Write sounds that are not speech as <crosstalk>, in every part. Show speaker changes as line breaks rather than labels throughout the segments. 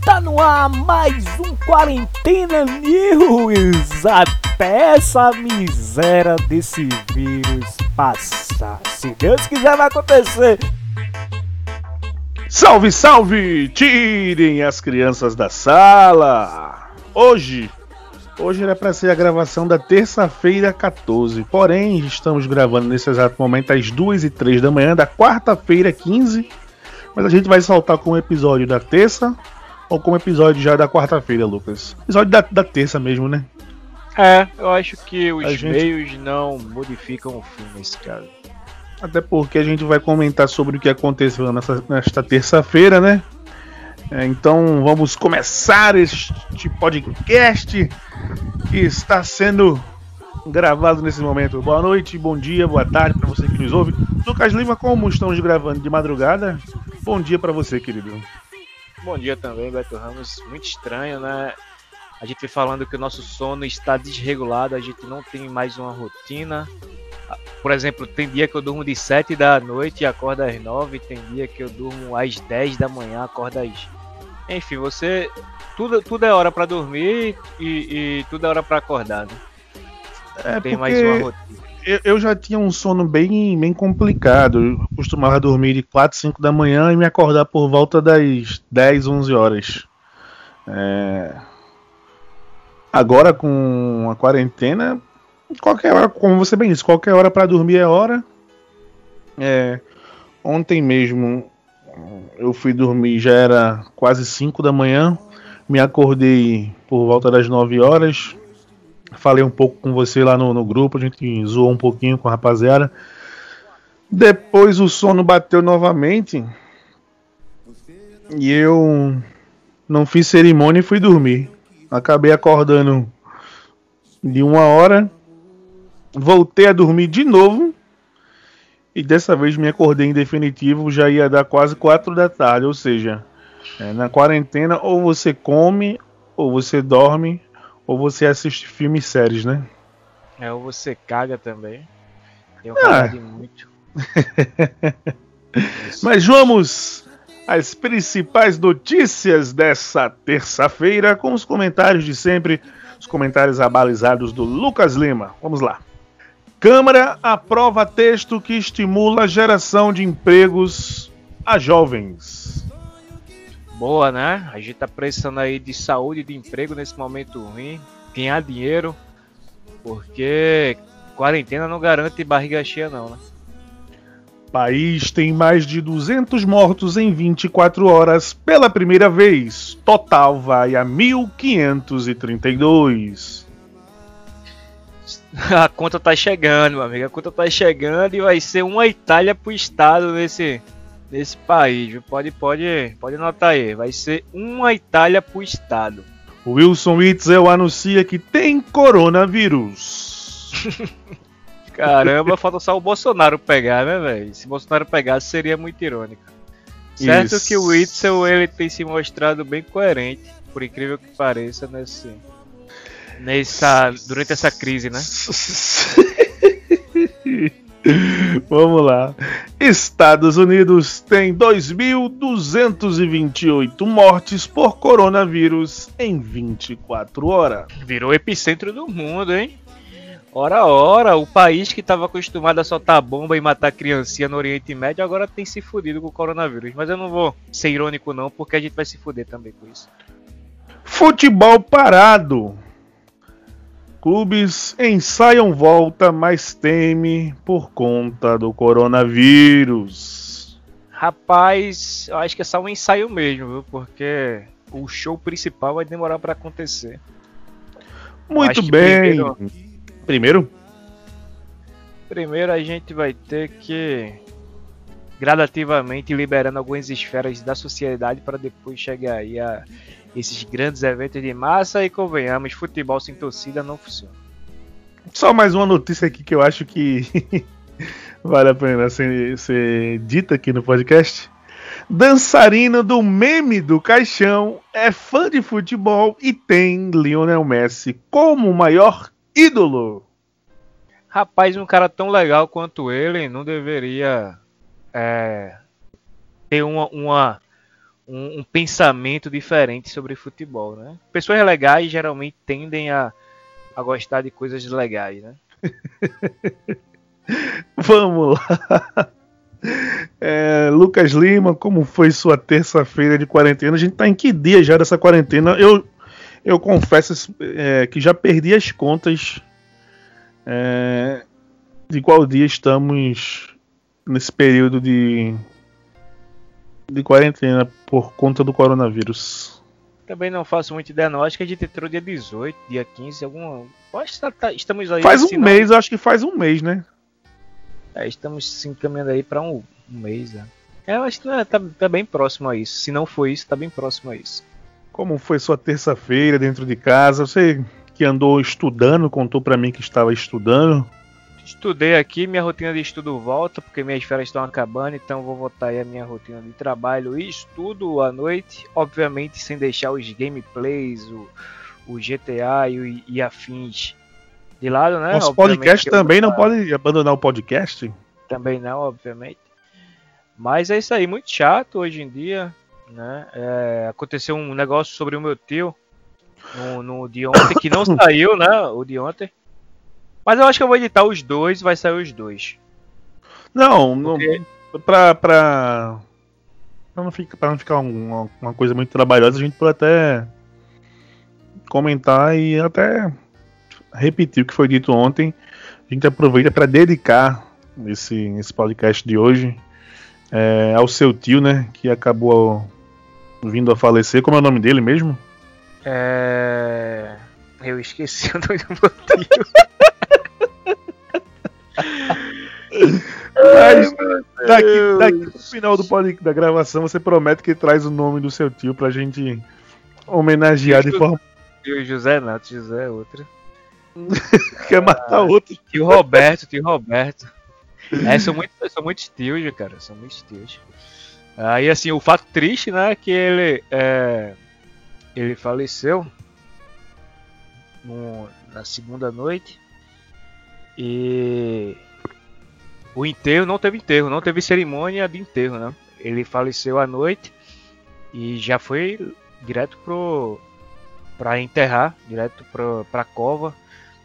Está no ar mais um Quarentena News até essa miséria desse vírus passar. Se Deus quiser, vai acontecer.
Salve, salve! Tirem as crianças da sala! Hoje, hoje era para ser a gravação da terça-feira 14, porém estamos gravando nesse exato momento às 2 e 3 da manhã da quarta-feira 15, mas a gente vai saltar com o episódio da terça ou com o episódio já da quarta-feira, Lucas? Episódio da, da terça mesmo, né?
É, eu acho que os
gente-
meios não modificam o fim nesse caso.
Até porque a gente vai comentar sobre o que aconteceu nessa, nesta terça-feira, né? É, então vamos começar este podcast que está sendo gravado nesse momento. Boa noite, bom dia, boa tarde para você que nos ouve. Lucas Lima, como estamos gravando de madrugada? Bom dia para você, querido.
Bom dia também, Beto Ramos. Muito estranho, né? A gente vem falando que o nosso sono está desregulado, a gente não tem mais uma rotina. Ah, Por exemplo, tem dia que eu durmo de 7 da noite e acordo às 9, tem dia que eu durmo às 10 da manhã, acordo às. Enfim, você. Tudo, tudo é hora para dormir e, e tudo é hora para acordar, né?
É
Tem mais uma
porque
rotina.
Eu, eu já tinha um sono bem, bem complicado. Eu costumava dormir de 4, 5 da manhã e me acordar por volta das 10, 11 horas. É, Agora com a quarentena, qualquer hora, como você bem disse, qualquer hora para dormir é hora. É, Ontem mesmo eu fui dormir, já era quase 5 da manhã. Me acordei por volta das 9 horas. Falei um pouco com você lá no, no grupo, a gente zoou um pouquinho com a rapaziada. Depois o sono bateu novamente. E eu não fiz cerimônia e fui dormir. Acabei acordando de uma hora. Voltei a dormir de novo. E dessa vez me acordei em definitivo. Já ia dar quase 4 da tarde. Ou seja, é, na quarentena ou você come, ou você dorme, ou você assiste filmes e séries, né?
É, ou você caga também. Um
Ah.
de muito. <laughs>
Mas vamos às principais notícias dessa terça-feira com os comentários de sempre, os comentários abalizados do Lucas Lima. Vamos lá. Câmara aprova texto que estimula a geração de empregos a jovens.
Boa, né? A gente tá precisando aí de saúde e de emprego nesse momento ruim. Ganhar dinheiro. Porque quarentena não garante barriga cheia, não, né?
País tem mais de 200 mortos em 24 horas pela primeira vez. Total vai a 1532. <laughs>
A conta tá chegando, meu amigo. A conta tá chegando e vai ser uma Itália pro estado nesse, nesse país. Viu? Pode, pode, pode anotar aí. Vai ser uma Itália pro estado.
Wilson Witzel anuncia que tem coronavírus. <laughs>
Caramba, falta só o Bolsonaro pegar, né, velho? Se Bolsonaro pegasse, seria muito irônico. Certo
Isso.
que o Witzel ele tem se mostrado bem coerente, por incrível que pareça, nesse, nessa, durante essa crise, né? <laughs>
Vamos lá. Estados Unidos tem 2.228 mortes por coronavírus em 24 horas.
Virou epicentro do mundo, hein? Ora, ora, o país que estava acostumado a soltar bomba e matar criancinha no Oriente Médio agora tem se fudido com o coronavírus. Mas eu não vou ser irônico, não, porque a gente vai se fuder também com isso.
Futebol parado. Clubes ensaiam volta, mas teme por conta do coronavírus.
Rapaz, eu acho que é só um ensaio mesmo, viu? Porque o show principal vai demorar pra acontecer.
Muito bem.
primeiro-
Primeiro?
Primeiro a gente vai ter que gradativamente liberando algumas esferas da sociedade para depois chegar aí a esses grandes eventos de massa e convenhamos, futebol sem torcida não funciona.
Só mais uma notícia aqui que eu acho que <laughs> vale a pena ser, ser dita aqui no podcast. Dançarino do meme do caixão é fã de futebol e tem Lionel Messi como maior ídolo.
Rapaz, um cara tão legal quanto ele não deveria é, ter uma, uma, um, um, pensamento diferente sobre futebol, né? Pessoas legais geralmente tendem a, a gostar de coisas legais, né? <laughs>
Vamos lá. É, Lucas Lima, como foi sua terça-feira de quarentena? A gente tá em que dia já dessa quarentena? Eu, eu confesso é, que já perdi as contas é, de qual dia estamos nesse período de, de quarentena por conta do coronavírus.
Também não faço muita ideia, não. Acho que a gente entrou dia 18, dia 15, alguma. Acho que tá, tá, estamos aí.
Faz um mês, acho que faz um mês, né?
É, estamos se encaminhando aí para um, um, mês. Né? É, eu acho que é, tá, tá, bem próximo a isso. Se não foi isso, tá bem próximo a isso.
Como foi sua terça-feira dentro de casa? Você que andou estudando, contou para mim que estava estudando.
Estudei aqui, minha rotina de estudo volta, porque minhas férias estão acabando, então vou voltar aí a minha rotina de trabalho e estudo à noite, obviamente sem deixar os gameplays, o, o GTA e, e afins de lado, né?
Nosso podcast também não pode abandonar o podcast?
Também não, obviamente. Mas é isso aí, muito chato hoje em dia, né? É, aconteceu um negócio sobre o meu tio no, no de ontem, que não <coughs> saiu, né? O de ontem. Mas eu acho que eu vou editar os dois, vai sair os dois.
Não, Porque... não pra, pra, pra, não ficar, pra não ficar uma, uma coisa muito trabalhosa, a gente pode até comentar e até repetir o que foi dito ontem. A gente aproveita para dedicar esse, esse podcast de hoje é, ao seu tio, né? Que acabou vindo a falecer. Como é o nome dele mesmo?
É. Eu esqueci o nome do meu tio. <laughs>
Mas daqui, daqui no final do podcast, da gravação você promete que traz o nome do seu tio pra gente homenagear de forma.
Tio José não, tio José é outro. <laughs>
Quer matar ah, outro?
Tio Roberto, tio Roberto. É, são muito, são muitos tios, cara. São muitos tios. Aí assim, o fato triste, né, é que ele é, ele faleceu no, na segunda noite e o enterro não teve enterro, não teve cerimônia de enterro, né? Ele faleceu à noite e já foi direto pro para enterrar, direto pro, pra cova.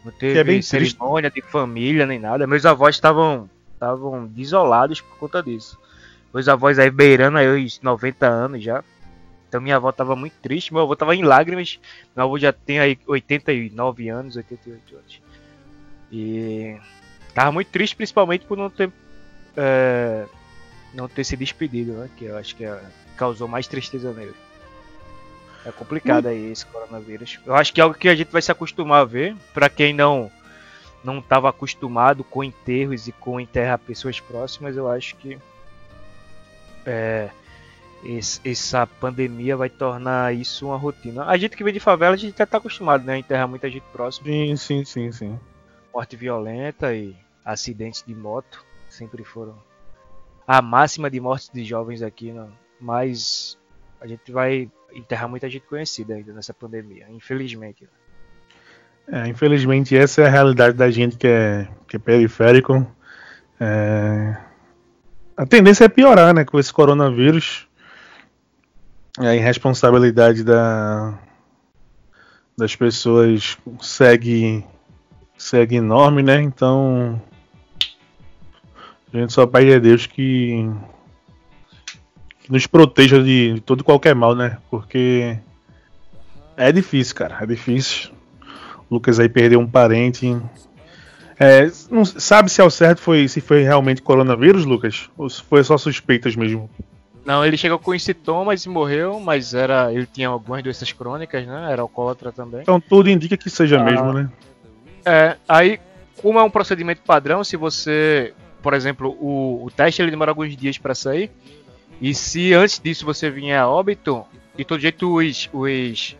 Não teve é cerimônia triste. de família nem nada. Meus avós estavam estavam desolados por conta disso. Meus avós aí beirando aí os 90 anos já. Então minha avó tava muito triste, meu avô tava em lágrimas. Meu avô já tem aí 89 anos, 88 anos. E tava muito triste, principalmente por não ter é, não ter se despedido, né? Que eu acho que é, causou mais tristeza nele. É complicado aí esse coronavírus. Eu acho que é algo que a gente vai se acostumar a ver. Para quem não não estava acostumado com enterros e com enterrar pessoas próximas, eu acho que é, esse, essa pandemia vai tornar isso uma rotina. A gente que vem de favela, a gente já está acostumado, né? A enterrar muita gente próxima.
Sim, sim, sim, sim
morte violenta e acidentes de moto sempre foram a máxima de mortes de jovens aqui, não. mas a gente vai enterrar muita gente conhecida ainda nessa pandemia, infelizmente.
É, infelizmente essa é a realidade da gente que é, que é periférico. É... A tendência é piorar, né, com esse coronavírus. A irresponsabilidade da, das pessoas segue segue enorme, né? Então gente só pede a Deus que, que nos proteja de, de todo e qualquer mal, né? Porque é difícil, cara, é difícil. O Lucas aí perdeu um parente. É, não sabe se ao certo foi se foi realmente coronavírus, Lucas? Ou se foi só suspeitas mesmo?
Não, ele chegou com sintomas e morreu, mas era ele tinha algumas doenças crônicas, né? Era alcoólatra também.
Então tudo indica que seja ah, mesmo, né?
É, aí, como é um procedimento padrão, se você, por exemplo, o, o teste ele demora alguns dias para sair, e se antes disso você vier a óbito, de todo jeito os, os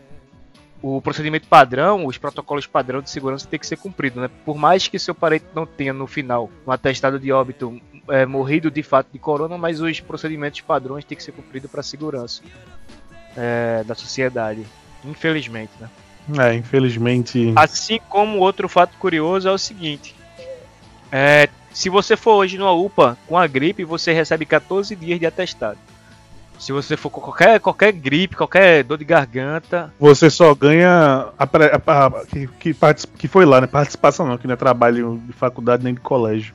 o procedimento padrão, os protocolos padrão de segurança tem que ser cumprido, né? Por mais que seu parente não tenha no final um atestado de óbito é, morrido de fato de corona, mas os procedimentos padrões têm que ser cumpridos para segurança é, da sociedade, infelizmente, né?
É, infelizmente.
Assim como outro fato curioso é o seguinte: é, se você for hoje numa UPA com a gripe, você recebe 14 dias de atestado. Se você for com qualquer, qualquer gripe, qualquer dor de garganta.
Você só ganha a, a, a, que, que, que, foi lá, né? Participação não, que não é trabalho de faculdade nem de colégio.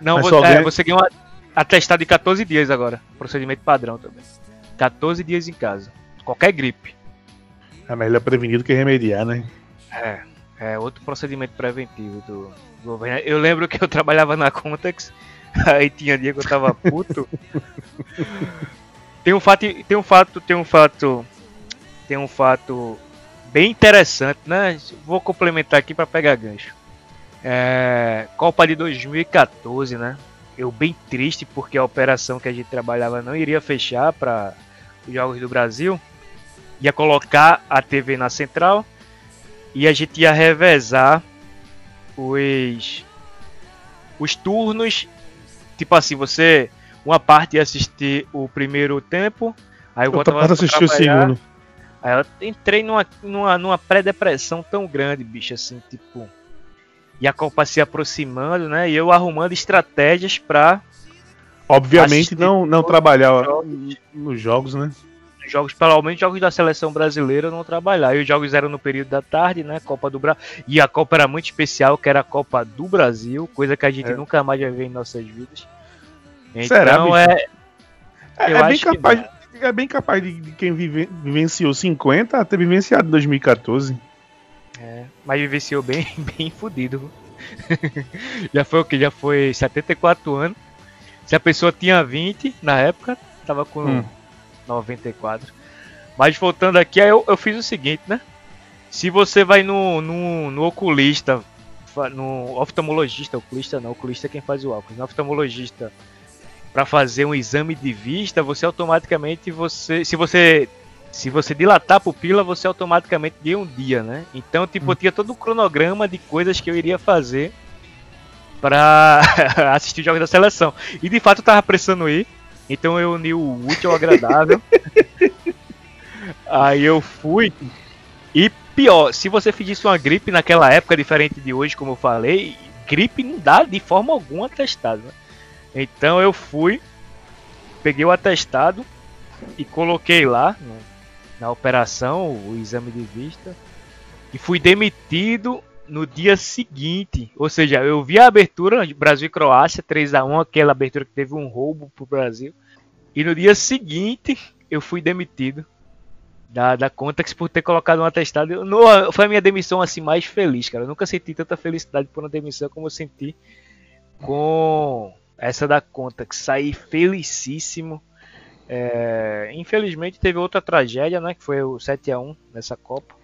Não, você, é, ganha... você ganha um atestado de 14 dias agora. Procedimento padrão também. 14 dias em casa. Qualquer gripe.
É melhor prevenir do que remediar, né?
É, é outro procedimento preventivo do, governo. Eu lembro que eu trabalhava na Contex, <laughs> aí tinha dia que eu tava puto. tem um fato, tem um fato, tem um fato, tem um fato bem interessante, né? Vou complementar aqui para pegar gancho. É, Copa de 2014, né? Eu bem triste porque a operação que a gente trabalhava não iria fechar para os Jogos do Brasil. Ia colocar a TV na central e a gente ia revezar os os turnos. Tipo assim, você uma parte ia assistir o primeiro tempo, aí
o outra parte assistir o segundo.
Aí eu entrei numa, numa, numa pré-depressão tão grande, bicho, assim, tipo. E a Copa se aproximando, né? E eu arrumando estratégias pra.
Obviamente não, não trabalhar nos jogos, né?
Jogos, pelo menos jogos da seleção brasileira, não trabalhar. E os jogos eram no período da tarde, né? Copa do Brasil. E a Copa era muito especial, que era a Copa do Brasil, coisa que a gente é. nunca mais vai ver em nossas vidas.
Então Será, é. É, é, bem capaz, é bem capaz de, de quem vive, vivenciou 50 ter vivenciado 2014.
É, mas vivenciou bem, <laughs> bem fudido. <laughs> já foi o que? Já foi 74 anos. Se a pessoa tinha 20 na época, tava com. Hum 94. Mas voltando aqui, eu, eu fiz o seguinte, né? Se você vai no, no, no oculista, no oftalmologista, oculista não, oculista é quem faz o óculos, no oftalmologista, para fazer um exame de vista, você automaticamente, você, se você se você dilatar a pupila, você automaticamente ganha um dia, né? Então, tipo, eu hum. tinha todo o um cronograma de coisas que eu iria fazer para <laughs> assistir jogos da seleção. E de fato eu tava precisando ir. Então eu uni o útil ao agradável. <laughs> Aí eu fui. E pior, se você fizesse uma gripe naquela época, diferente de hoje, como eu falei, gripe não dá de forma alguma atestado. Né? Então eu fui, peguei o atestado e coloquei lá no, na operação o exame de vista e fui demitido no dia seguinte. Ou seja, eu vi a abertura Brasil e Croácia 3 a 1 aquela abertura que teve um roubo pro Brasil. E no dia seguinte eu fui demitido da, da Contax por ter colocado um atestado. No, foi a minha demissão assim mais feliz, cara. Eu nunca senti tanta felicidade por uma demissão como eu senti com essa da Contax. Saí felicíssimo. É, infelizmente teve outra tragédia, né? Que foi o 7 a 1 nessa Copa.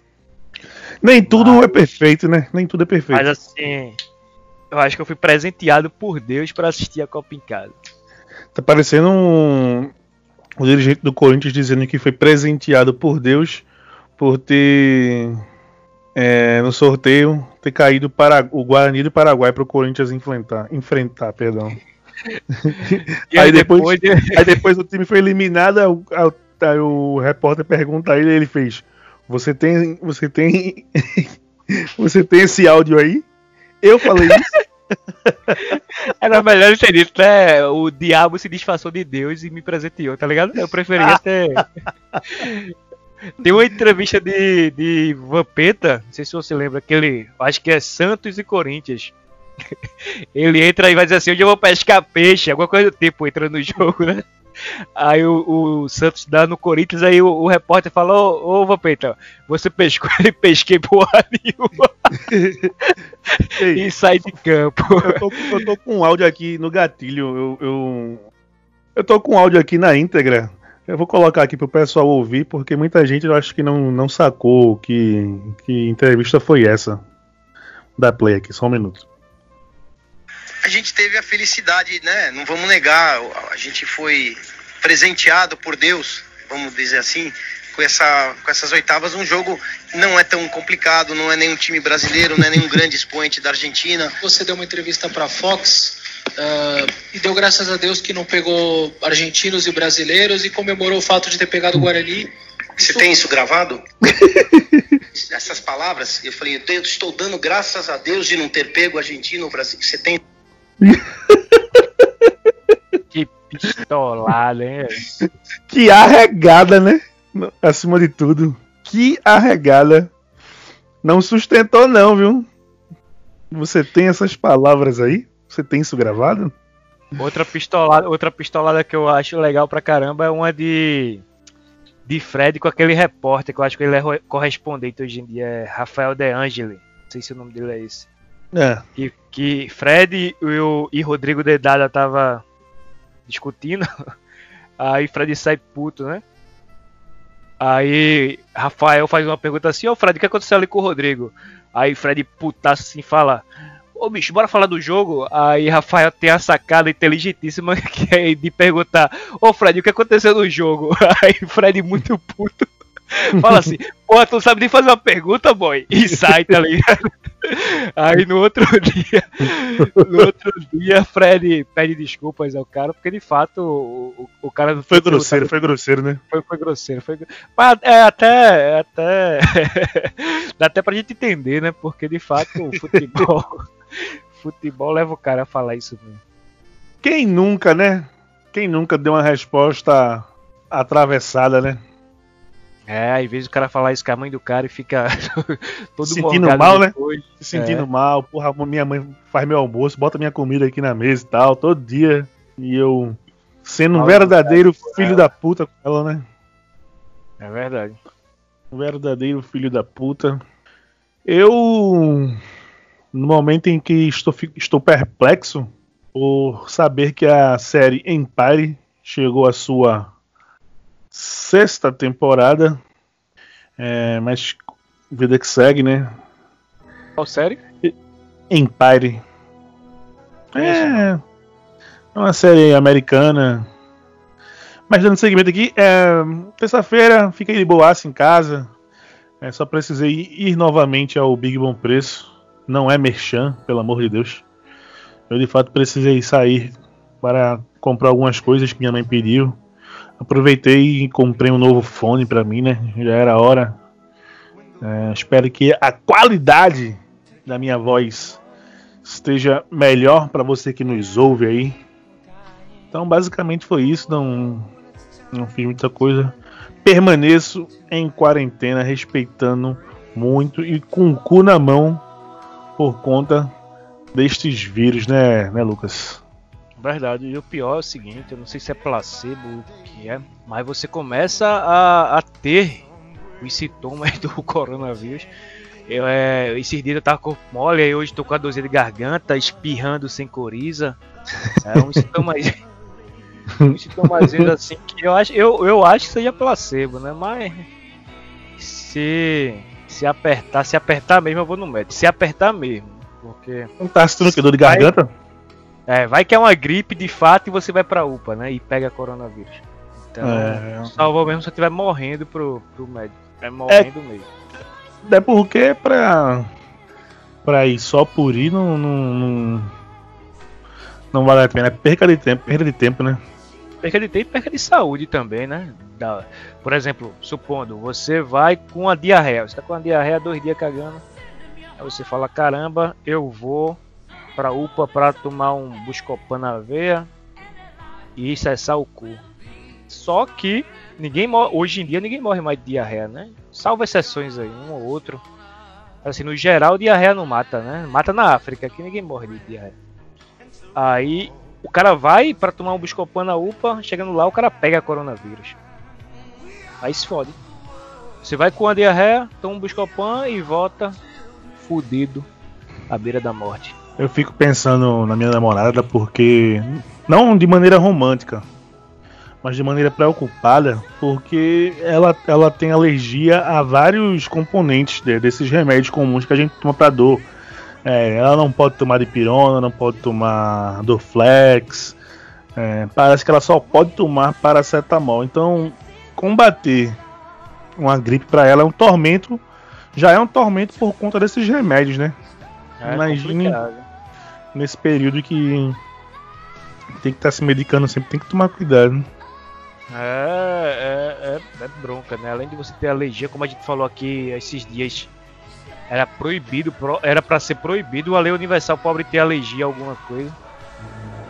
Nem tudo mas, é perfeito, né? Nem tudo é perfeito.
Mas assim, eu acho que eu fui presenteado por Deus para assistir a Copa em casa.
Tá parecendo um, o dirigente do Corinthians dizendo que foi presenteado por Deus por ter é, no sorteio ter caído para o Guarani do Paraguai para o Corinthians enfrentar, enfrentar, perdão. <laughs> aí, aí, depois, depois aí depois o time foi eliminado, aí o, o repórter pergunta a ele, ele fez: "Você tem, você tem, <laughs> você tem esse áudio aí?" Eu falei isso. <laughs>
Era melhor ser dito, né? O diabo se disfarçou de Deus e me presenteou, tá ligado? Eu preferia ter. <laughs> Tem uma entrevista de, de Vampeta, não sei se você lembra, aquele. Acho que é Santos e Corinthians. Ele entra e vai dizer assim: onde eu vou pescar peixe, alguma coisa do tipo, entra no jogo, né? Aí o, o, Santos dá no Corinthians, aí o, o repórter falou, ô, ô Vampeta, você pescou ele <laughs> pesquei porra nenhuma. e sai de campo.
Eu tô, eu tô, com um áudio aqui no gatilho. Eu, eu, eu tô com um áudio aqui na íntegra. Eu vou colocar aqui pro pessoal ouvir, porque muita gente eu acho que não, não sacou que, que entrevista foi essa. Da play aqui, só um minuto
a gente teve a felicidade, né? Não vamos negar, a gente foi presenteado por Deus, vamos dizer assim, com, essa, com essas oitavas. Um jogo não é tão complicado, não é nenhum time brasileiro, não é nenhum grande expoente da Argentina.
Você deu uma entrevista para a Fox uh, e deu graças a Deus que não pegou argentinos e brasileiros e comemorou o fato de ter pegado o Guarani.
Você tem isso gravado? <laughs> Essas palavras, eu falei, eu estou dando graças a Deus de não ter pego argentino ou brasileiro. Você tem <laughs>
que pistolada, hein?
Que arregada, né? Acima de tudo. Que arregada. Não sustentou, não, viu? Você tem essas palavras aí? Você tem isso gravado?
Outra pistolada, outra pistolada que eu acho legal pra caramba é uma de de Fred com aquele repórter que eu acho que ele é correspondente hoje em dia, é Rafael De Angeli. Não sei se o nome dele é esse.
É.
Que, que Fred e, o, e Rodrigo Dedada tava discutindo. <laughs> Aí Fred sai puto, né? Aí Rafael faz uma pergunta assim, ô Fred, o que aconteceu ali com o Rodrigo? Aí Fred putaço assim fala, ô bicho, bora falar do jogo? Aí Rafael tem a sacada inteligentíssima <laughs> que é de perguntar, ô Fred, o que aconteceu no jogo? <laughs> Aí Fred muito puto. <laughs> Fala assim, porra, tu não sabe nem fazer uma pergunta, boy? E sai, tá ligado? <laughs> Aí no outro <laughs> dia, no outro dia, Fred pede desculpas ao cara, porque de fato o, o, o cara não
Foi grosseiro, foi grosseiro, né?
foi, foi grosseiro. Foi... Mas é até. é até... Dá até pra gente entender, né? Porque de fato o futebol. futebol leva o cara a falar isso mesmo.
Quem nunca, né? Quem nunca deu uma resposta atravessada, né?
É, às vezes o cara falar isso com a mãe do cara e fica <laughs> todo
Sentindo
morgado
mal, né?
depois.
Se sentindo mal, porra, minha mãe faz meu almoço, bota minha comida aqui na mesa e tal, todo dia. E eu sendo um
Mal
verdadeiro filho da puta com ela, né?
É verdade.
Um verdadeiro filho da puta. Eu, no momento em que estou, estou perplexo por saber que a série Empire chegou à sua sexta temporada, é, mas vida que segue, né?
Qual série?
Empire. É, é uma série americana. Mas dando seguimento aqui, é, terça-feira fiquei de boaça em casa. É, só precisei ir novamente ao Big Bom Preço. Não é merchan, pelo amor de Deus. Eu de fato precisei sair para comprar algumas coisas que minha mãe pediu. Aproveitei e comprei um novo fone para mim, né? Já era hora. É, espero que a qualidade da minha voz esteja melhor para você que nos ouve aí. Então, basicamente foi isso. Não, não fiz muita coisa. Permaneço em quarentena, respeitando muito e com o cu na mão por conta destes vírus, né, né, Lucas?
Verdade, e o pior é o seguinte, eu não sei se é placebo ou o que é, mas você começa a, a ter os sintomas do <laughs> coronavírus. Eu, é, esses dias eu tava com mole, aí hoje tô com a dorzinha de garganta, espirrando sem coriza. É um sintoma <laughs> um sintomazinho assim que eu acho, eu, eu acho que seja placebo, né? Mas se se apertar, se apertar mesmo, eu vou no médico. Se apertar mesmo, porque
Não tá sentindo que dor de garganta?
É, vai que é uma gripe de fato e você vai pra UPA, né? E pega coronavírus. Então,
É.
salvou mesmo se você estiver morrendo pro, pro médico. É morrendo mesmo.
É porque pra, pra ir só por ir não, não, não, não vale a pena. É perca de tempo, perda de tempo, né?
Perca de tempo e perca de saúde também, né? Da- por exemplo, supondo, você vai com a diarreia. Você tá com a diarreia dois dias cagando. Aí você fala, caramba, eu vou pra UPA pra tomar um buscopan na veia e cessar o cu. Só que ninguém morre, hoje em dia ninguém morre mais de diarreia, né? Salvo exceções aí, um ou outro. Assim, no geral, diarreia não mata, né? Mata na África, aqui ninguém morre de diarreia. Aí o cara vai pra tomar um Buscopan na UPA, chegando lá o cara pega coronavírus. Aí se fode. Você vai com a diarreia, toma um Buscopan e volta fudido à beira da morte.
Eu fico pensando na minha namorada porque. Não de maneira romântica, mas de maneira preocupada, porque ela, ela tem alergia a vários componentes de- desses remédios comuns que a gente toma pra dor. É, ela não pode tomar dipirona, não pode tomar Dorflex. é, parece que ela só pode tomar paracetamol. Então, combater uma gripe pra ela é um tormento. Já é um tormento por conta desses remédios, né?
É
Imagine-
complicado.
Nesse período que tem que estar se medicando sempre, tem que tomar cuidado.
É, é, é, é bronca, né? Além de você ter alergia, como a gente falou aqui esses dias, era proibido, pro- era pra ser proibido a lei universal pobre ter alergia a alguma coisa.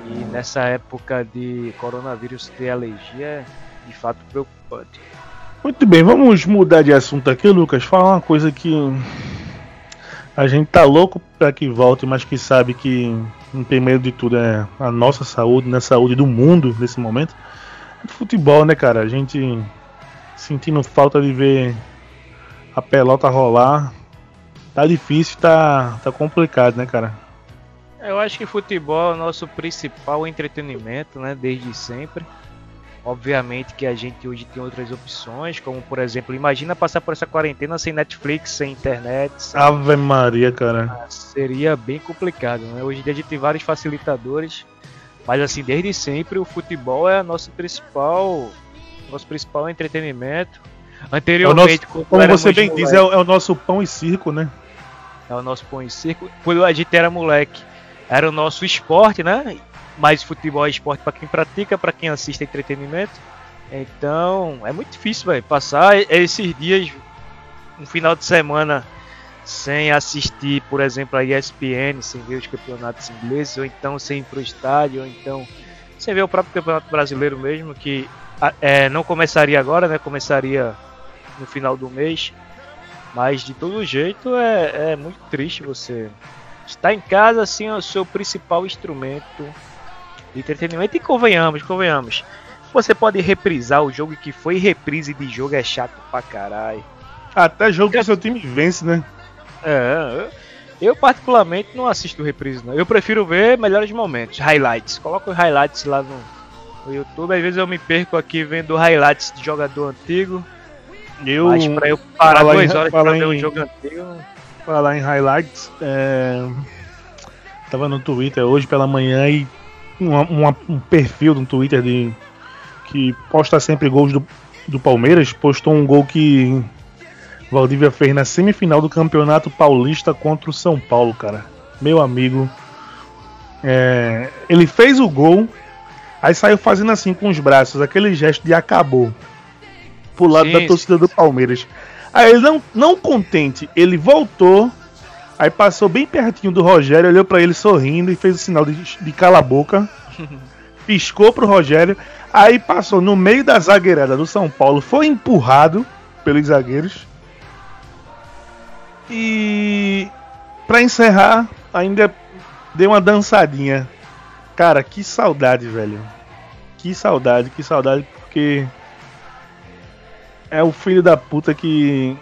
E nessa época de coronavírus ter alergia é de fato preocupante.
Muito bem, vamos mudar de assunto aqui, Lucas. Falar uma coisa que a gente tá louco para que volte, mas que sabe que em primeiro de tudo é a nossa saúde, né? A saúde do mundo nesse momento. Futebol, né, cara? A gente sentindo falta de ver a pelota rolar. Tá difícil, tá, tá complicado, né, cara?
Eu acho que futebol é o nosso principal entretenimento, né? Desde sempre. Obviamente que a gente hoje tem outras opções, como por exemplo, imagina passar por essa quarentena sem Netflix, sem internet. Sem...
Ave Maria, cara.
Ah, seria bem complicado, né? Hoje em dia a gente tem vários facilitadores, mas assim, desde sempre o futebol é nosso principal, nosso principal entretenimento. Anteriormente,
é nosso, como você bem moleque, diz, é o, é o, nosso pão e circo, né?
É o nosso pão e circo. Quando a gente era moleque, era o nosso esporte, né? Mas futebol é esporte para quem pratica, para quem assiste entretenimento. Então é muito difícil, velho, passar esses dias, um final de semana sem assistir, por exemplo, a ESPN, sem ver os campeonatos ingleses, ou então sem ir pro estádio, ou então sem ver o próprio campeonato brasileiro mesmo, que é, não começaria agora, né? Começaria no final do mês. Mas de todo jeito é, é muito triste você estar em casa sem o seu principal instrumento de entretenimento. E convenhamos, convenhamos. Você pode reprisar o jogo que foi reprise de jogo é chato pra caralho.
Até jogo que o seu time vence, né?
É, eu particularmente não assisto reprise, não. Eu prefiro ver melhores momentos, highlights. Coloco os highlights lá no, no YouTube. Às vezes eu me perco aqui vendo highlights de jogador antigo. Eu, Mas pra eu parar duas horas pra ver um jogo antigo.
Falar em highlights, é... tava no Twitter hoje pela manhã e uma, uma, um perfil no Twitter de que posta sempre gols do, do Palmeiras, postou um gol que Valdívia fez na semifinal do Campeonato Paulista contra o São Paulo, cara. Meu amigo. É, ele fez o gol, aí saiu fazendo assim com os braços, aquele gesto de acabou. Pro lado sim, da torcida sim. do Palmeiras. Aí ele não, não contente, ele voltou Aí passou bem pertinho do Rogério, olhou para ele sorrindo e fez o sinal de, de cala a boca. <laughs> piscou pro Rogério. Aí passou no meio da zagueirada do São Paulo, foi empurrado pelos zagueiros. E para encerrar, ainda deu uma dançadinha. Cara, que saudade, velho. Que saudade, que saudade, porque é o filho da puta que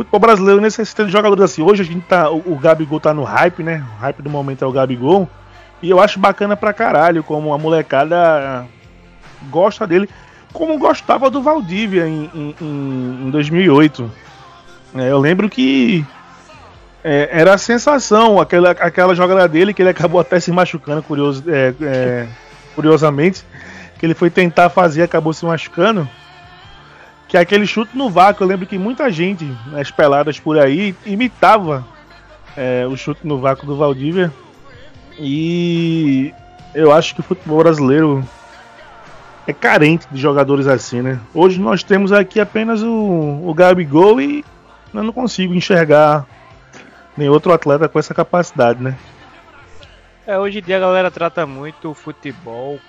futebol brasileiro necessita de jogadores assim. Hoje a gente tá. O, o Gabigol tá no hype, né? O hype do momento é o Gabigol. E eu acho bacana pra caralho como a molecada gosta dele. Como gostava do Valdívia em, em, em 2008. É, eu lembro que é, era a sensação, aquela, aquela jogada dele que ele acabou até se machucando, curioso, é, é curiosamente. Que ele foi tentar fazer acabou se machucando que é aquele chute no vácuo. Eu lembro que muita gente, nas peladas por aí, imitava é, o chute no vácuo do Valdívia. E eu acho que o futebol brasileiro é carente de jogadores assim, né? Hoje nós temos aqui apenas o, o Gabigol e eu não consigo enxergar nem outro atleta com essa capacidade, né?
É, hoje em dia a galera trata muito o futebol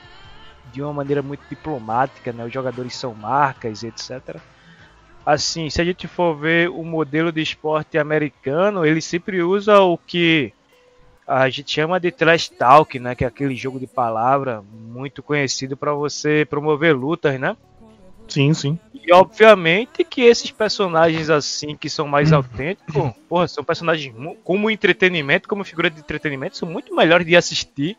de uma maneira muito diplomática, né? Os jogadores são marcas, etc. Assim, se a gente for ver o modelo de esporte americano, ele sempre usa o que a gente chama de trash talk, né? Que é aquele jogo de palavra muito conhecido para você promover lutas, né?
Sim, sim.
E obviamente que esses personagens assim que são mais <clears throat> autênticos, porra, são personagens como entretenimento, como figura de entretenimento, são muito melhores de assistir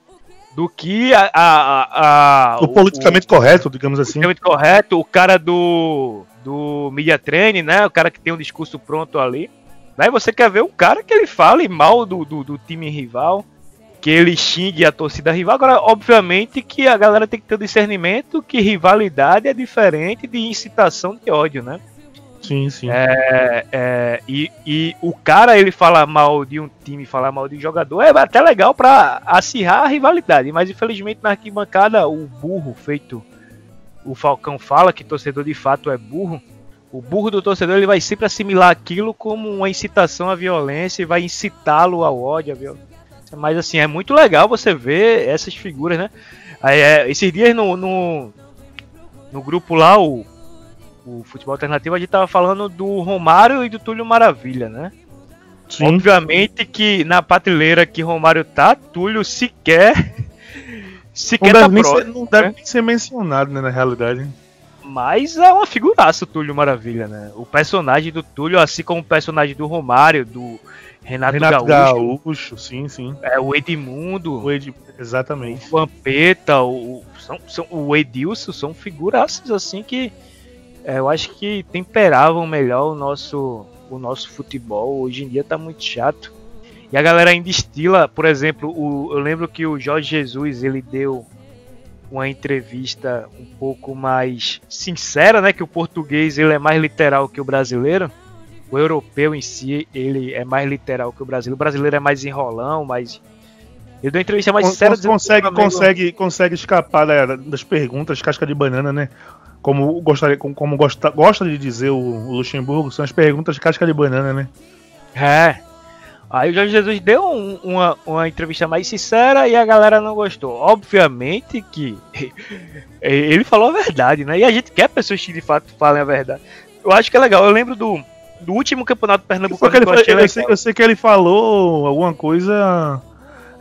do que a, a,
a o, o politicamente o, correto, digamos assim.
Politicamente correto, o cara do do media training, né? O cara que tem um discurso pronto ali. Aí você quer ver o cara que ele fale mal do, do, do time rival, que ele xingue a torcida rival. Agora, obviamente que a galera tem que ter o discernimento que rivalidade é diferente de incitação de ódio, né?
Sim, sim.
É, é, e, e o cara, ele falar mal de um time, falar mal de um jogador, é até legal para acirrar a rivalidade. Mas infelizmente na arquibancada, o burro feito. O Falcão fala que torcedor de fato é burro. O burro do torcedor ele vai sempre assimilar aquilo como uma incitação à violência e vai incitá-lo ao ódio. Mas assim, é muito legal você ver essas figuras, né? É, esses dias no, no, no grupo lá, o, o Futebol Alternativo, a gente tava falando do Romário e do Túlio Maravilha, né?
Sim.
Obviamente que na prateleira que Romário tá, Túlio sequer. <laughs>
Não
sequer
deve,
tá próximo,
ser, não deve
né?
nem ser mencionado, né, na realidade.
Mas é uma figuraça o Túlio Maravilha, né? O personagem do Túlio, assim como o personagem do Romário, do Renato,
Renato
Gaúcho,
Gaúcho, sim, sim.
é, o Edmundo,
O Ed- Exatamente.
o Vampeta, o, são, são, o Edilson, são figuraças assim que eu acho que temperavam melhor o nosso, o nosso futebol. Hoje em dia tá muito chato. E a galera ainda estila, por exemplo, o, eu lembro que o Jorge Jesus ele deu uma entrevista um pouco mais sincera, né? Que o português ele é mais literal que o brasileiro. O europeu em si ele é mais literal que o brasileiro. O brasileiro é mais enrolão, mais ele deu uma entrevista mais
Con-
sincera.
consegue, consegue, consegue escapar da- das perguntas casca de banana, né? Como, gostaria, como, como gosta, gosta de dizer o, o Luxemburgo, são as perguntas casca de banana, né?
É. Aí o Jorge Jesus deu um- uma, uma entrevista mais sincera e a galera não gostou. Obviamente que <laughs> ele falou a verdade, né? E a gente quer pessoas que de fato falem a verdade. Eu acho que é legal. Eu lembro do, do último campeonato pernambucano eu achei
eu, sei, eu sei que ele falou alguma coisa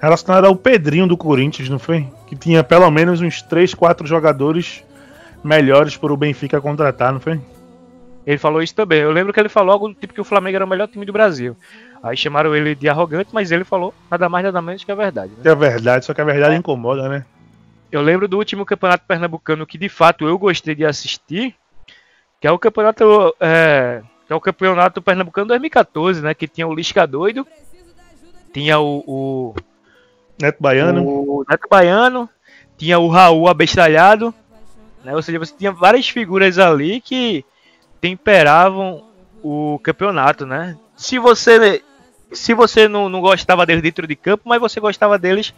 relacionada ao Pedrinho do Corinthians, não foi? Que tinha pelo menos uns 3, 4 jogadores melhores para o Benfica contratar, não foi?
Ele falou isso também. Eu lembro que ele falou algo do tipo que o Flamengo era o melhor time do Brasil. Aí chamaram ele de arrogante, mas ele falou nada mais nada menos que a verdade. né?
É verdade, só que a verdade incomoda, né?
Eu lembro do último campeonato pernambucano que de fato eu gostei de assistir, que é o campeonato é, que é o campeonato pernambucano 2014, né? Que tinha o Lisca doido, tinha o, o,
Neto Baiano.
o Neto Baiano, tinha o Raul abestalhado, né? Ou seja, você tinha várias figuras ali que temperavam o campeonato, né? Se você se você não, não gostava deles dentro de campo, mas você gostava deles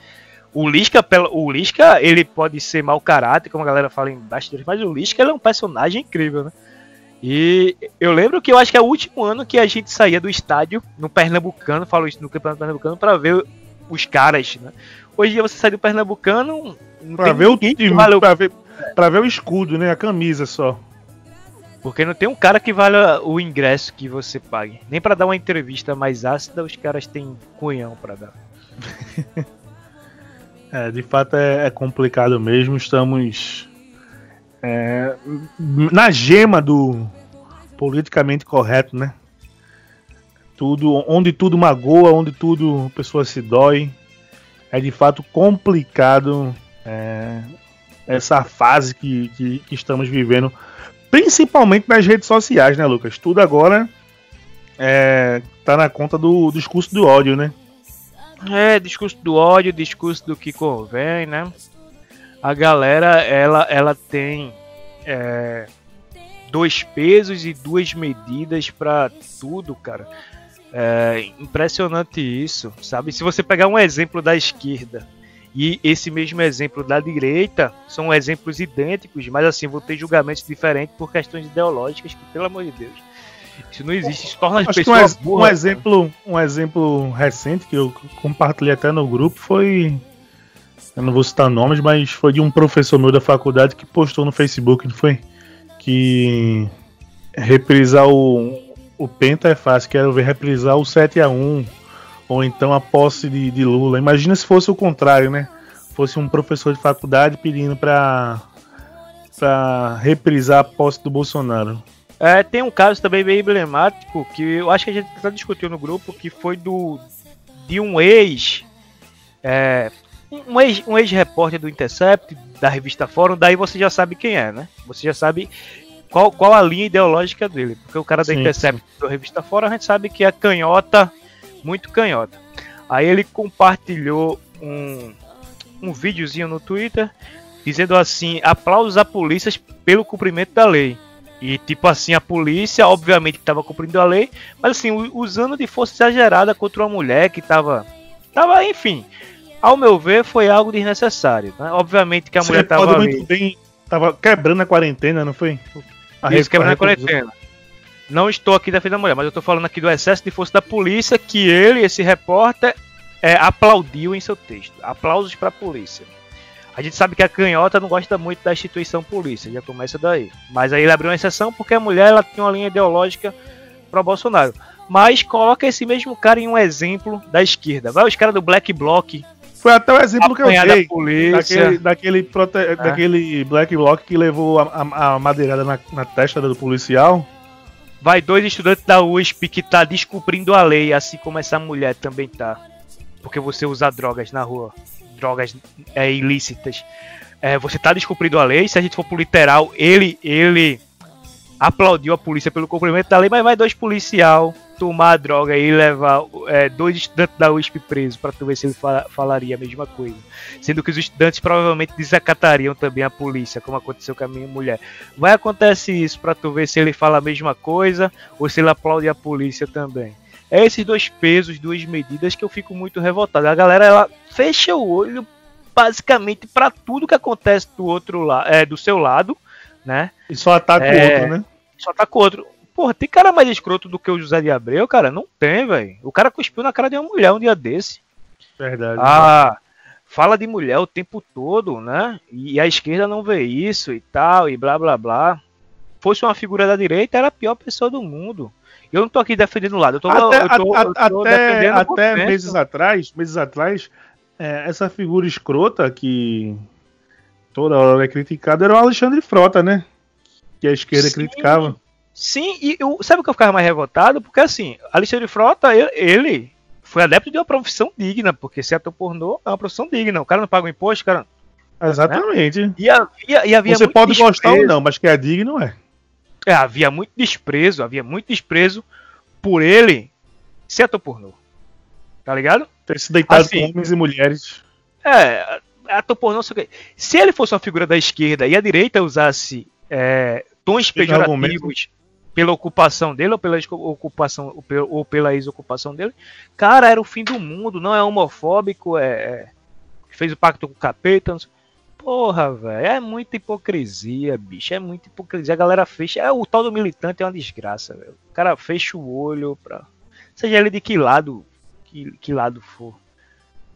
o Lisca, o Lisca, ele pode ser mau caráter, como a galera fala em bastidores, mas o Lisca ele é um personagem incrível, né? E eu lembro que eu acho que é o último ano que a gente saía do estádio no Pernambucano, falo isso no Campeonato Pernambucano, para ver os caras, né? Hoje em dia você sai do Pernambucano, não
Pra
tem
ver o time,
valha o-
pra ver, pra ver o escudo, né? A camisa só.
porque não tem um cara que valha o ingresso que você pague. Nem para dar uma entrevista mais ácida, os caras têm cunhão para dar. <laughs>
É, de fato é, é complicado mesmo. Estamos é, na gema do politicamente correto, né? Tudo, onde tudo magoa, onde tudo pessoa se dói. É de fato complicado é, essa fase que, que, que estamos vivendo, principalmente nas redes sociais, né, Lucas? Tudo agora é, tá na conta do discurso do ódio, né?
É, discurso do ódio, discurso do que convém, né? A galera, ela, ela tem é, dois pesos e duas medidas pra tudo, cara. É impressionante isso, sabe? Se você pegar um exemplo da esquerda e esse mesmo exemplo da direita, são exemplos idênticos, mas assim, vão ter julgamentos diferentes por questões ideológicas que, pelo amor de Deus, isso não existe, isso torna as
Acho que um,
pessoas
ex- um
burras.
exemplo, um exemplo recente que eu compartilhei até no grupo foi. Eu não vou citar nomes, mas foi de um professor meu da faculdade que postou no Facebook, não foi? Que reprisar o, o Penta é fácil, quero ver reprisar o 7x1 ou então a posse de, de Lula. Imagina se fosse o contrário, né? Fosse um professor de faculdade pedindo pra, pra reprisar a posse do Bolsonaro.
É, tem um caso também bem emblemático que eu acho que a gente até discutiu no grupo, que foi do de um ex, é, um ex, um ex-repórter do Intercept, da revista Fórum, daí você já sabe quem é, né? Você já sabe qual, qual a linha ideológica dele, porque o cara da
Sim,
Intercept da revista Fórum a gente sabe que é canhota, muito canhota. Aí ele compartilhou um, um videozinho no Twitter dizendo assim: aplausos a polícias pelo cumprimento da lei. E tipo assim, a polícia, obviamente, estava cumprindo a lei, mas assim, usando de força exagerada contra uma mulher que estava. Tava, enfim. Ao meu ver, foi algo desnecessário. Né? Obviamente que a
Você
mulher
pode
tava.
bem. Quebrando a quarentena, não foi? A
Isso, quebrando a quarentena. Não estou aqui defendendo a mulher, mas eu estou falando aqui do excesso de força da polícia que ele, esse repórter, é, aplaudiu em seu texto. Aplausos para a polícia. A gente sabe que a canhota não gosta muito da instituição polícia, já começa daí. Mas aí ele abriu uma exceção porque a mulher ela tinha uma linha ideológica para Bolsonaro. Mas coloca esse mesmo cara em um exemplo da esquerda. Vai os caras do Black Bloc.
Foi até o exemplo que eu
da
dei.
polícia.
Daquele, daquele, prote- daquele Black Bloc que levou a, a- a madeirada na, na testa do policial.
Vai dois estudantes da USP que tá descobrindo a lei, assim como essa mulher também tá. Porque você usa drogas na rua, drogas é, ilícitas. É, você tá descumprindo a lei, se a gente for pro literal, ele, ele aplaudiu a polícia pelo cumprimento da lei, mas vai dois policial tomar a droga e levar é, dois estudantes da USP presos pra tu ver se ele fala- falaria a mesma coisa. Sendo que os estudantes provavelmente desacatariam também a polícia, como aconteceu com a minha mulher. Vai acontecer isso pra tu ver se ele fala a mesma coisa ou se ele aplaude a polícia também. É esses dois pesos, duas medidas que eu fico muito revoltado. A galera ela fecha o olho basicamente pra tudo que acontece do outro lado, é, do seu lado, né?
E só ataca o
É.
outro, né?
Só tá com outro. Porra, tem cara mais escroto do que o José de Abreu, cara? Não tem, velho. O cara cuspiu na cara de uma mulher um dia desse.
Verdade.
Ah, fala de mulher o tempo todo, né? E a esquerda não vê isso e tal, e blá blá blá. Fosse uma figura da direita, era a pior pessoa do mundo. Eu não tô aqui defendendo o lado, eu tô,
até
eu tô,
a-
eu tô
até, até meses atrás, meses atrás, é, essa figura escrota que toda hora é criticada era o Alexandre Frota, né? Que a esquerda
Sim.
criticava.
Sim, e eu, sabe o que eu ficava mais revoltado? Porque assim, Alexandre Frota, ele, ele foi adepto de uma profissão digna, porque se ator pornô é uma profissão digna. O cara não paga o imposto, cara.
Exatamente.
E havia, e havia
Você pode gostar ou
desprezo.
não, mas que é digno é.
É, havia muito desprezo, havia muito desprezo por ele ser ator pornô. Tá ligado?
Ter se deitado
Assim.
com homens e mulheres.
É, ator pornô, não sei o quê. Se ele fosse uma figura da esquerda e a direita usasse é, tons pejorativos pela ocupação dele ou pela ocupação ou pe- ou pela ex-ocupação dele, cara, era o fim do mundo, não é homofóbico, é, é- fez o pacto com o capeta, Porra, velho, é muita hipocrisia, bicho, é muita hipocrisia. A galera fecha, é o tal do militante é uma desgraça, velho. O cara fecha o olho pra seja ele de que lado, que, que lado for.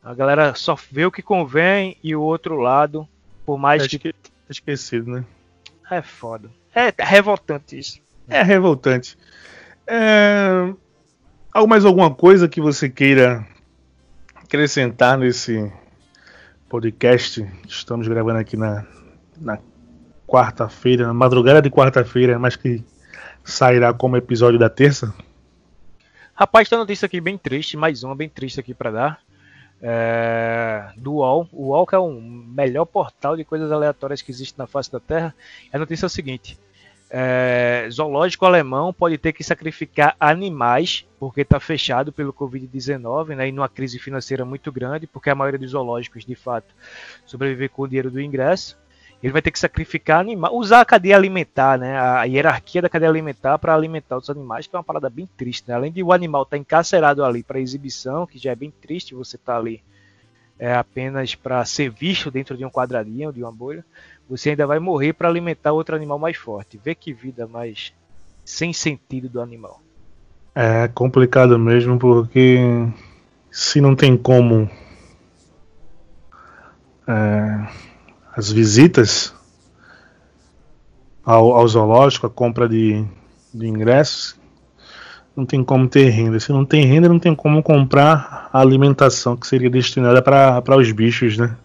A galera só vê o que convém e o outro lado, por mais
Acho
que
tá esquecido, né?
é foda. É, é revoltante isso.
É revoltante. É... Algo mais alguma coisa que você queira acrescentar nesse podcast estamos gravando aqui na, na quarta-feira, na madrugada de quarta-feira, mas que sairá como episódio da terça?
Rapaz, tem uma notícia aqui bem triste, mais uma bem triste aqui pra dar. É, do UOL. O UOL que é o melhor portal de coisas aleatórias que existe na face da Terra. A notícia é o seguinte: é, zoológico alemão pode ter que sacrificar animais porque está fechado pelo Covid-19 né, e numa crise financeira muito grande, porque a maioria dos zoológicos de fato sobrevive com o dinheiro do ingresso. Ele vai ter que sacrificar animais, usar a cadeia alimentar, né, a hierarquia da cadeia alimentar para alimentar os animais, que é uma parada bem triste. Né? Além de o animal estar encarcerado ali para exibição, que já é bem triste você estar ali é, apenas para ser visto dentro de um quadradinho, de uma bolha, você ainda vai morrer para alimentar outro animal mais forte. Vê que vida mais sem sentido do animal.
É complicado mesmo, porque se não tem como é, as visitas ao, ao zoológico, a compra de, de ingressos, não tem como ter renda. Se não tem renda, não tem como comprar a alimentação que seria destinada para os bichos, né?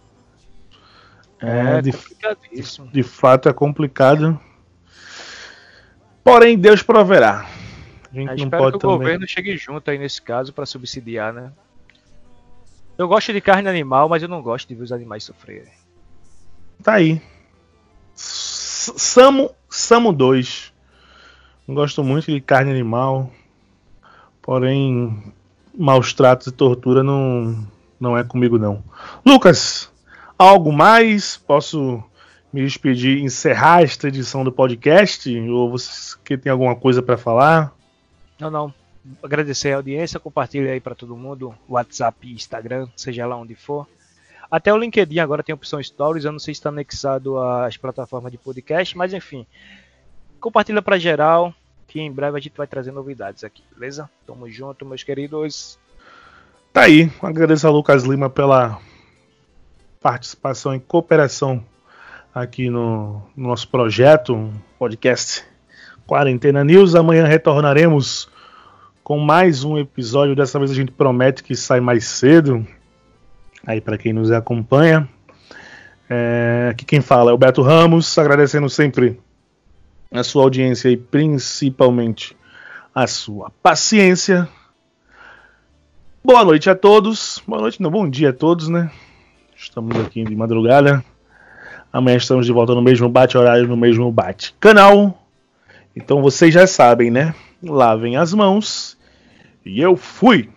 É, de,
complicadíssimo.
de fato é complicado. Porém, Deus proverá. A gente
Eu
não
espero
pode
que o
também.
governo chegue junto aí nesse caso para subsidiar, né? Eu gosto de carne animal, mas eu não gosto de ver os animais sofrerem.
Tá aí. Samo, Samo 2. Não gosto muito de carne animal. Porém, maus tratos e tortura não, não é comigo não. Lucas, algo mais? Posso me despedir, encerrar esta edição do podcast? Ou você que tem alguma coisa para falar?
Não, não. Agradecer a audiência, compartilha aí para todo mundo, WhatsApp e Instagram, seja lá onde for. Até o LinkedIn agora tem a opção Stories, eu não sei se está anexado às plataformas de podcast, mas enfim. Compartilha para geral, que em breve a gente vai trazer novidades aqui, beleza? Tamo junto, meus queridos.
Tá aí. Agradeço a Lucas Lima pela participação e cooperação aqui no, no nosso projeto, podcast Quarentena News. Amanhã retornaremos com mais um episódio. Dessa vez a gente promete que sai mais cedo. Aí para quem nos acompanha. É, aqui quem fala é o Beto Ramos, agradecendo sempre a sua audiência e principalmente a sua paciência. Boa noite a todos. Boa noite, não, bom dia a todos, né? Estamos aqui de madrugada. Amanhã estamos de volta no mesmo bate-horário, no mesmo bate-canal. Então vocês já sabem, né? Lavem as mãos. E eu fui!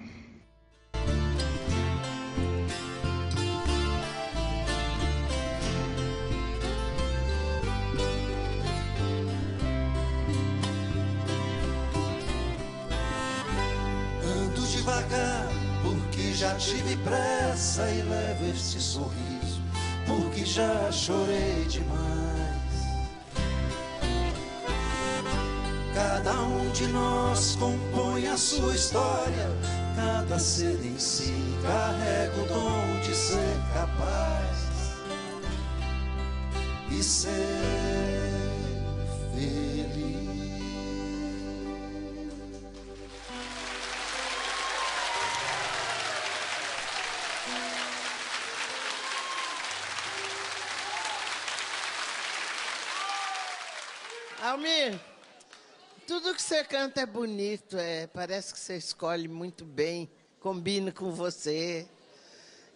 Bonito, é, parece que você escolhe muito bem, combina com você.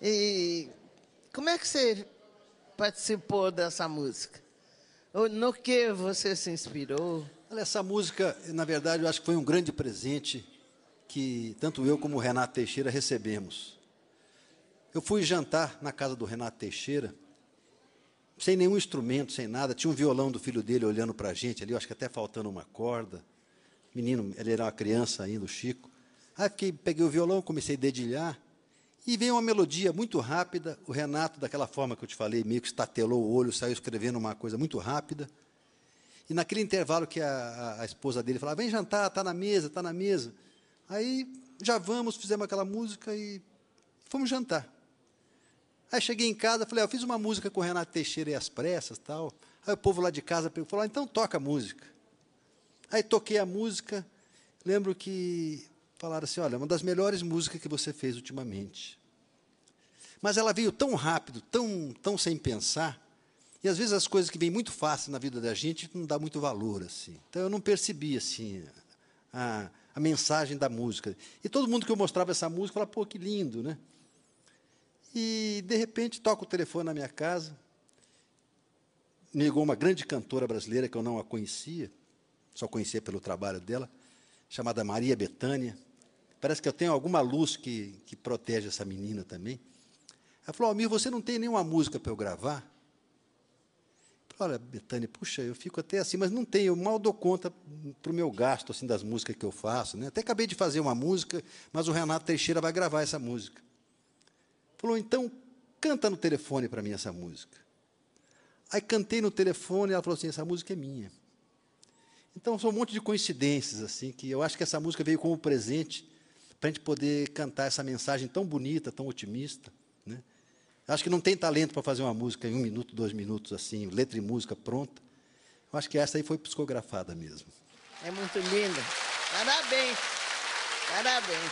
E como é que você participou dessa música? No que você se inspirou?
Olha, essa música, na verdade, eu acho que foi um grande presente que tanto eu como o Renato Teixeira recebemos. Eu fui jantar na casa do Renato Teixeira sem nenhum instrumento, sem nada. Tinha um violão do filho dele olhando para a gente ali, acho que até faltando uma corda. Menino, ele era uma criança ainda, o Chico. Aí fiquei, peguei o violão, comecei a dedilhar, e veio uma melodia muito rápida. O Renato, daquela forma que eu te falei, meio que estatelou o olho, saiu escrevendo uma coisa muito rápida. E naquele intervalo que a, a, esposa dele falava, vem jantar, está na mesa, está na mesa. Aí já vamos, fizemos aquela música e fomos jantar. Aí cheguei em casa, falei, ah, eu fiz uma música com o Renato Teixeira e as pressas tal. Aí o povo lá de casa falou, ah, então toca a música. Aí toquei a música, lembro que falaram assim, olha, uma das melhores músicas que você fez ultimamente. Mas ela veio tão rápido, tão, tão sem pensar, e às vezes as coisas que vêm muito fácil na vida da gente não dá muito valor assim. Então eu não percebi assim a, a mensagem da música. E todo mundo que eu mostrava essa música falava, pô, que lindo, né? E, de repente, toca o telefone na minha casa. Me ligou uma grande cantora brasileira que eu não a conhecia, só conhecia pelo trabalho dela, chamada Maria Bethânia. Parece que eu tenho alguma luz que, que protege essa menina também. Ela falou: Almir, você não tem nenhuma música para eu gravar? Eu falei, Olha, Betânia, puxa, eu fico até assim, mas não tenho, eu mal dou conta para o meu gasto assim, das músicas que eu faço. Né? Até acabei de fazer uma música, mas o Renato Teixeira vai gravar essa música. Falou, então, canta no telefone para mim essa música. Aí cantei no telefone ela falou assim, essa música é minha. Então, são um monte de coincidências, assim, que eu acho que essa música veio como presente para a gente poder cantar essa mensagem tão bonita, tão otimista. Né? Acho que não tem talento para fazer uma música em um minuto, dois minutos, assim, letra e música pronta. Eu acho que essa aí foi psicografada mesmo.
É muito linda. Parabéns. Parabéns.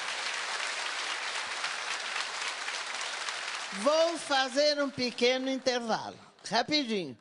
Vou fazer um pequeno intervalo, rapidinho.